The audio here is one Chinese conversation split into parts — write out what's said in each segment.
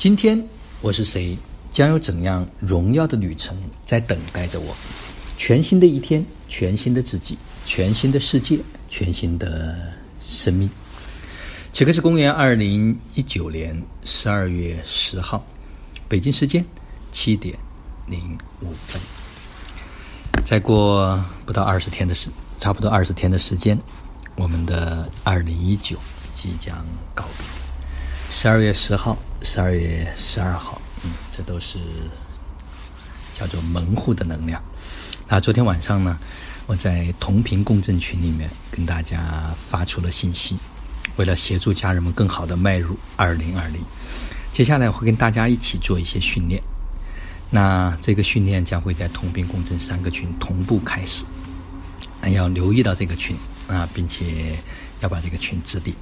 今天我是谁？将有怎样荣耀的旅程在等待着我？全新的一天，全新的自己，全新的世界，全新的生命。此刻是公元二零一九年十二月十号，北京时间七点零五分。再过不到二十天的时，差不多二十天的时间，我们的二零一九即将告别。十二月十号，十二月十二号，嗯，这都是叫做门户的能量。那昨天晚上呢，我在同频共振群里面跟大家发出了信息。为了协助家人们更好的迈入二零二零，接下来我会跟大家一起做一些训练。那这个训练将会在同频共振三个群同步开始，要留意到这个群啊，并且要把这个群置顶。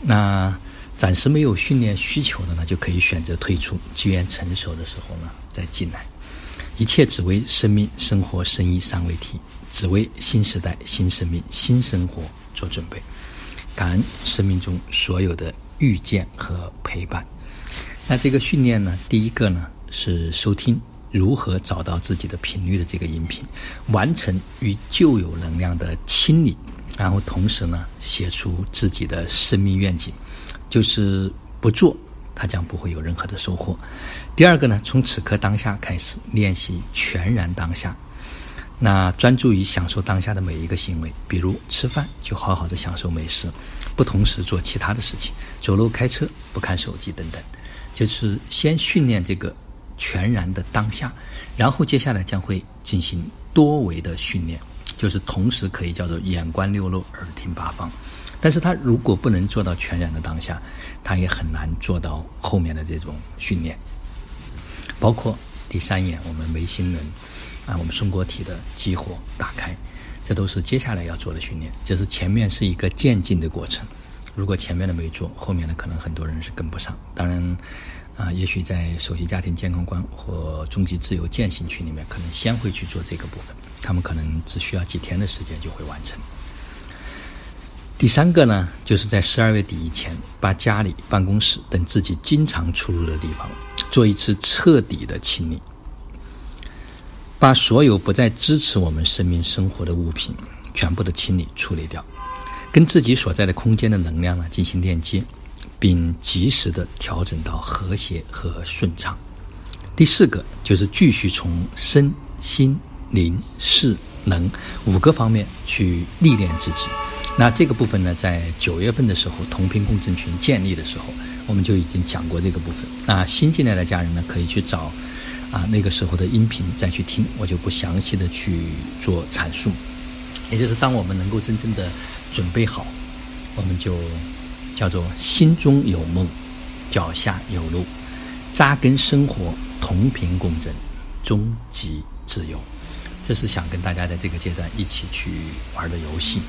那暂时没有训练需求的呢，就可以选择退出，机缘成熟的时候呢再进来。一切只为生命、生活、生意三位题，只为新时代、新生命、新生活做准备。感恩生命中所有的遇见和陪伴。那这个训练呢，第一个呢是收听如何找到自己的频率的这个音频，完成与旧有能量的清理，然后同时呢写出自己的生命愿景，就是不做，它将不会有任何的收获。第二个呢，从此刻当下开始练习全然当下。那专注于享受当下的每一个行为，比如吃饭就好好的享受美食，不同时做其他的事情，走路、开车不看手机等等，就是先训练这个全然的当下，然后接下来将会进行多维的训练，就是同时可以叫做眼观六路，耳听八方。但是他如果不能做到全然的当下，他也很难做到后面的这种训练，包括第三眼，我们眉心轮。啊，我们松果体的激活打开，这都是接下来要做的训练。这是前面是一个渐进的过程，如果前面的没做，后面的可能很多人是跟不上。当然，啊，也许在首席家庭健康观或终极自由践行群里面，可能先会去做这个部分，他们可能只需要几天的时间就会完成。第三个呢，就是在十二月底以前，把家里、办公室等自己经常出入的地方做一次彻底的清理。把所有不再支持我们生命生活的物品全部的清理处理掉，跟自己所在的空间的能量呢进行链接，并及时的调整到和谐和顺畅。第四个就是继续从身心灵势能五个方面去历练自己。那这个部分呢，在九月份的时候，同频共振群建立的时候，我们就已经讲过这个部分。那新进来的家人呢，可以去找。啊，那个时候的音频再去听，我就不详细的去做阐述。也就是当我们能够真正的准备好，我们就叫做心中有梦，脚下有路，扎根生活，同频共振，终极自由。这是想跟大家在这个阶段一起去玩的游戏，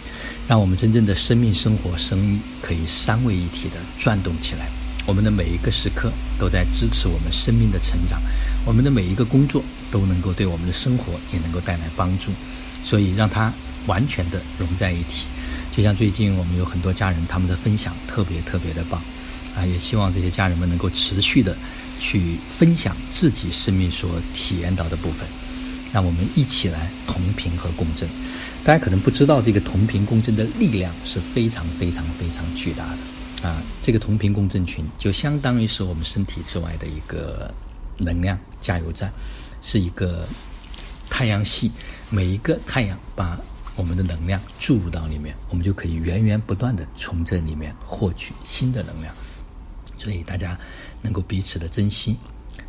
让我们真正的生命、生活、生意可以三位一体的转动起来。我们的每一个时刻都在支持我们生命的成长，我们的每一个工作都能够对我们的生活也能够带来帮助，所以让它完全的融在一起。就像最近我们有很多家人，他们的分享特别特别的棒，啊，也希望这些家人们能够持续的去分享自己生命所体验到的部分，让我们一起来同频和共振。大家可能不知道，这个同频共振的力量是非常非常非常巨大的。啊，这个同频共振群就相当于是我们身体之外的一个能量加油站，是一个太阳系，每一个太阳把我们的能量注入到里面，我们就可以源源不断的从这里面获取新的能量。所以大家能够彼此的珍惜，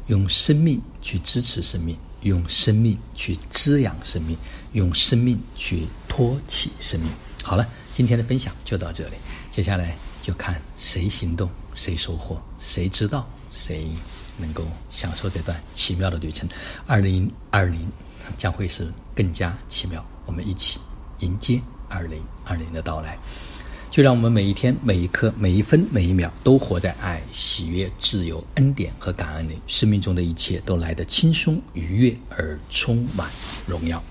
用生命去支持生命，用生命去滋养生命，用生命去托起生命。好了，今天的分享就到这里，接下来。就看谁行动，谁收获，谁知道，谁能够享受这段奇妙的旅程。二零二零将会是更加奇妙，我们一起迎接二零二零的到来。就让我们每一天、每一刻、每一分、每一秒都活在爱、喜悦、自由、恩典和感恩里，生命中的一切都来得轻松、愉悦而充满荣耀。